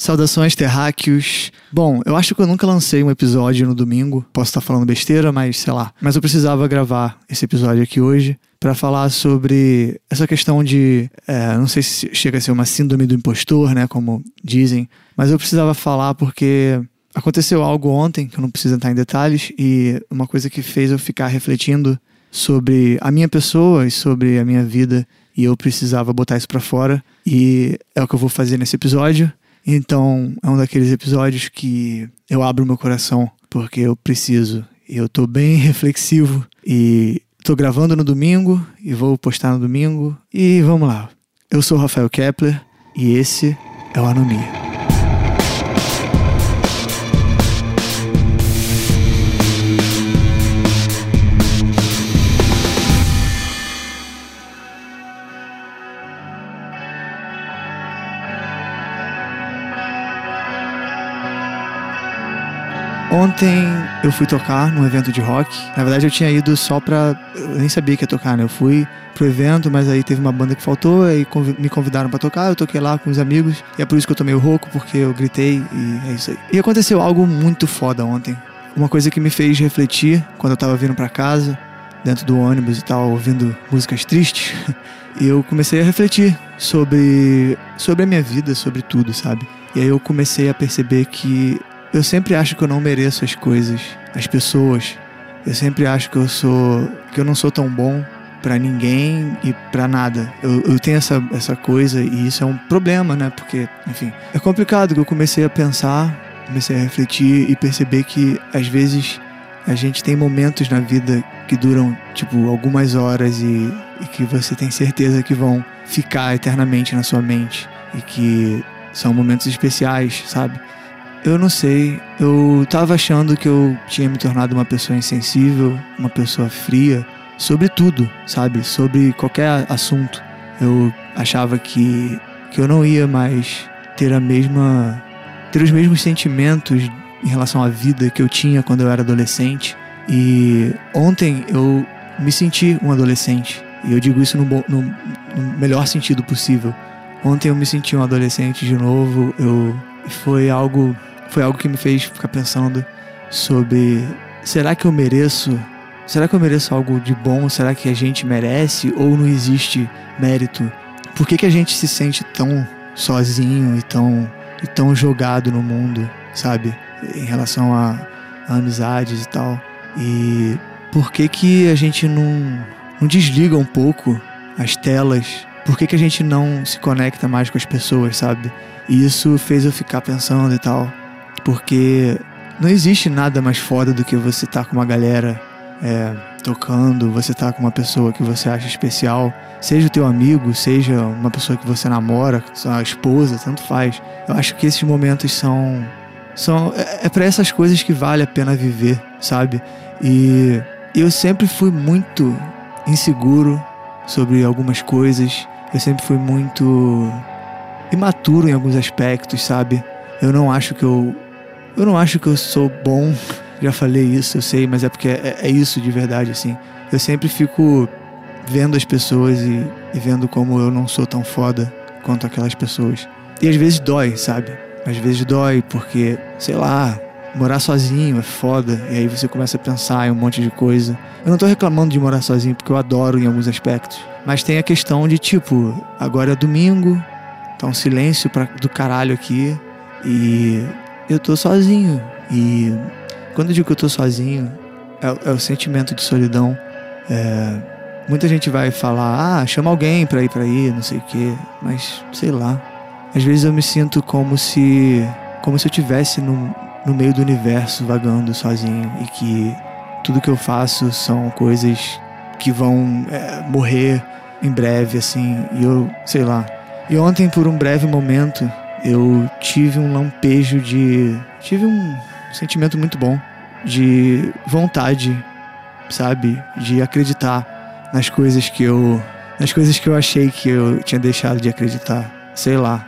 Saudações, terráqueos. Bom, eu acho que eu nunca lancei um episódio no domingo. Posso estar falando besteira, mas sei lá. Mas eu precisava gravar esse episódio aqui hoje para falar sobre essa questão de. É, não sei se chega a ser uma síndrome do impostor, né? Como dizem. Mas eu precisava falar porque aconteceu algo ontem, que eu não preciso entrar em detalhes, e uma coisa que fez eu ficar refletindo sobre a minha pessoa e sobre a minha vida. E eu precisava botar isso para fora. E é o que eu vou fazer nesse episódio. Então, é um daqueles episódios que eu abro meu coração porque eu preciso. E eu tô bem reflexivo e tô gravando no domingo e vou postar no domingo. E vamos lá. Eu sou Rafael Kepler e esse é o Anomia. Ontem eu fui tocar num evento de rock. Na verdade, eu tinha ido só pra. Eu nem sabia que ia tocar, né? Eu fui pro evento, mas aí teve uma banda que faltou, aí me convidaram para tocar. Eu toquei lá com os amigos. E é por isso que eu tô meio rouco, porque eu gritei e é isso aí. E aconteceu algo muito foda ontem. Uma coisa que me fez refletir quando eu tava vindo para casa, dentro do ônibus e tal, ouvindo músicas tristes. E eu comecei a refletir sobre, sobre a minha vida, sobre tudo, sabe? E aí eu comecei a perceber que eu sempre acho que eu não mereço as coisas, as pessoas. Eu sempre acho que eu sou, que eu não sou tão bom para ninguém e para nada. Eu, eu, tenho essa, essa coisa e isso é um problema, né? Porque, enfim, é complicado que eu comecei a pensar, comecei a refletir e perceber que às vezes a gente tem momentos na vida que duram tipo algumas horas e, e que você tem certeza que vão ficar eternamente na sua mente e que são momentos especiais, sabe? Eu não sei. Eu tava achando que eu tinha me tornado uma pessoa insensível, uma pessoa fria, sobre tudo, sabe? Sobre qualquer assunto. Eu achava que, que eu não ia mais ter a mesma. ter os mesmos sentimentos em relação à vida que eu tinha quando eu era adolescente. E ontem eu me senti um adolescente. E eu digo isso no, no, no melhor sentido possível. Ontem eu me senti um adolescente de novo. Eu foi algo foi algo que me fez ficar pensando sobre será que eu mereço? Será que eu mereço algo de bom? Será que a gente merece ou não existe mérito? Por que, que a gente se sente tão sozinho e tão, e tão jogado no mundo, sabe? Em relação a, a amizades e tal. E por que, que a gente não, não desliga um pouco as telas? Por que, que a gente não se conecta mais com as pessoas, sabe? E isso fez eu ficar pensando e tal. Porque não existe nada mais foda do que você estar tá com uma galera é, tocando, você estar tá com uma pessoa que você acha especial, seja o teu amigo, seja uma pessoa que você namora, sua esposa, tanto faz. Eu acho que esses momentos são. são é, é para essas coisas que vale a pena viver, sabe? E eu sempre fui muito inseguro sobre algumas coisas, eu sempre fui muito imaturo em alguns aspectos, sabe? Eu não acho que eu eu não acho que eu sou bom, já falei isso, eu sei, mas é porque é, é isso de verdade, assim. Eu sempre fico vendo as pessoas e, e vendo como eu não sou tão foda quanto aquelas pessoas. E às vezes dói, sabe? Às vezes dói porque, sei lá, morar sozinho é foda. E aí você começa a pensar em um monte de coisa. Eu não tô reclamando de morar sozinho porque eu adoro em alguns aspectos. Mas tem a questão de tipo, agora é domingo, tá um silêncio pra, do caralho aqui. E eu tô sozinho. E quando eu digo que eu tô sozinho, é, é o sentimento de solidão. É, muita gente vai falar, ah, chama alguém pra ir pra aí, não sei o quê. Mas, sei lá. Às vezes eu me sinto como se. como se eu tivesse no, no meio do universo vagando sozinho e que tudo que eu faço são coisas que vão é, morrer em breve, assim, e eu, sei lá. E ontem, por um breve momento, eu tive um lampejo de. Tive um sentimento muito bom de vontade, sabe? De acreditar nas coisas que eu. nas coisas que eu achei que eu tinha deixado de acreditar. Sei lá.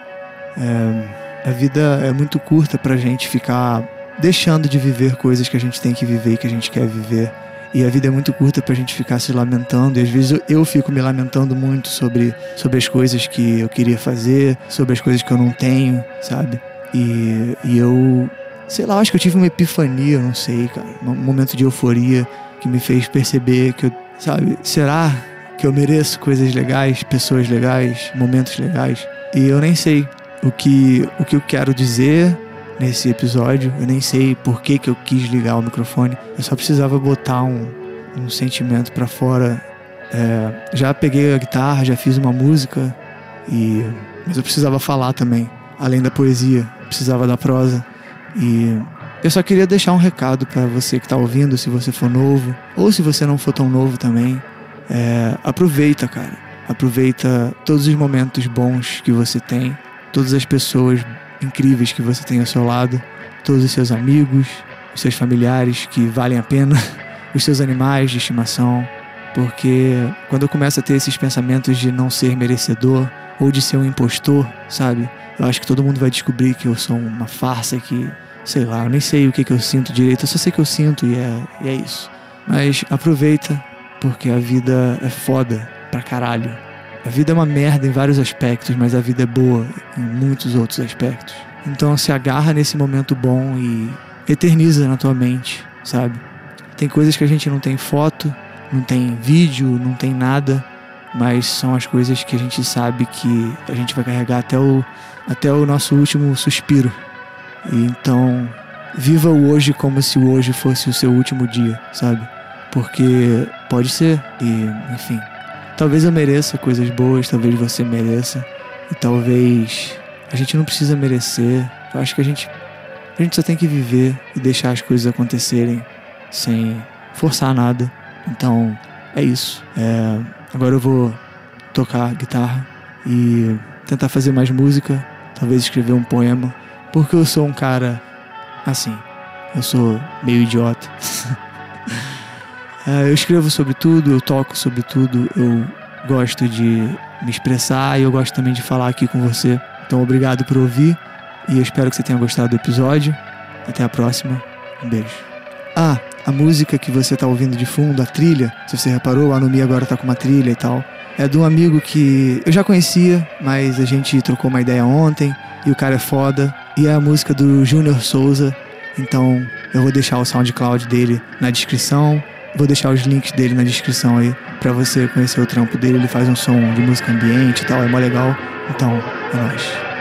É, a vida é muito curta pra gente ficar deixando de viver coisas que a gente tem que viver e que a gente quer viver. E a vida é muito curta pra gente ficar se lamentando. E às vezes eu, eu, fico me lamentando muito sobre, sobre as coisas que eu queria fazer, sobre as coisas que eu não tenho, sabe? E, e eu, sei lá, acho que eu tive uma epifania, não sei, cara. Um momento de euforia que me fez perceber que eu, sabe, será que eu mereço coisas legais, pessoas legais, momentos legais? E eu nem sei o que, o que eu quero dizer nesse episódio. Eu nem sei por que, que eu quis ligar o microfone. Eu só precisava botar um, um sentimento para fora. É, já peguei a guitarra, já fiz uma música, e mas eu precisava falar também, além da poesia, precisava da prosa. E eu só queria deixar um recado para você que está ouvindo, se você for novo, ou se você não for tão novo também. É, aproveita, cara. Aproveita todos os momentos bons que você tem, todas as pessoas incríveis que você tem ao seu lado, todos os seus amigos, os seus familiares que valem a pena, os seus animais de estimação, porque quando eu começo a ter esses pensamentos de não ser merecedor ou de ser um impostor, sabe? Eu acho que todo mundo vai descobrir que eu sou uma farsa que, sei lá, eu nem sei o que, que eu sinto direito, eu só sei que eu sinto e é, e é isso. Mas aproveita, porque a vida é foda pra caralho. A vida é uma merda em vários aspectos, mas a vida é boa em muitos outros aspectos. Então se agarra nesse momento bom e eterniza na tua mente, sabe? Tem coisas que a gente não tem foto, não tem vídeo, não tem nada, mas são as coisas que a gente sabe que a gente vai carregar até o, até o nosso último suspiro. E então, viva o hoje como se o hoje fosse o seu último dia, sabe? Porque pode ser, e enfim, Talvez eu mereça coisas boas, talvez você mereça. E talvez a gente não precisa merecer. Eu acho que a gente, a gente só tem que viver e deixar as coisas acontecerem sem forçar nada. Então é isso. É, agora eu vou tocar guitarra e tentar fazer mais música, talvez escrever um poema, porque eu sou um cara assim. Eu sou meio idiota. É, eu escrevo sobre tudo, eu toco sobre tudo, eu gosto de me expressar e eu gosto também de falar aqui com você. Então, obrigado por ouvir e eu espero que você tenha gostado do episódio. Até a próxima. Um beijo. Ah, a música que você está ouvindo de fundo, a trilha, se você reparou, a Anumi agora está com uma trilha e tal. É de um amigo que eu já conhecia, mas a gente trocou uma ideia ontem e o cara é foda. E é a música do Júnior Souza. Então eu vou deixar o SoundCloud dele na descrição. Vou deixar os links dele na descrição aí para você conhecer o trampo dele. Ele faz um som de música ambiente e tal, é mó legal. Então, é nóis.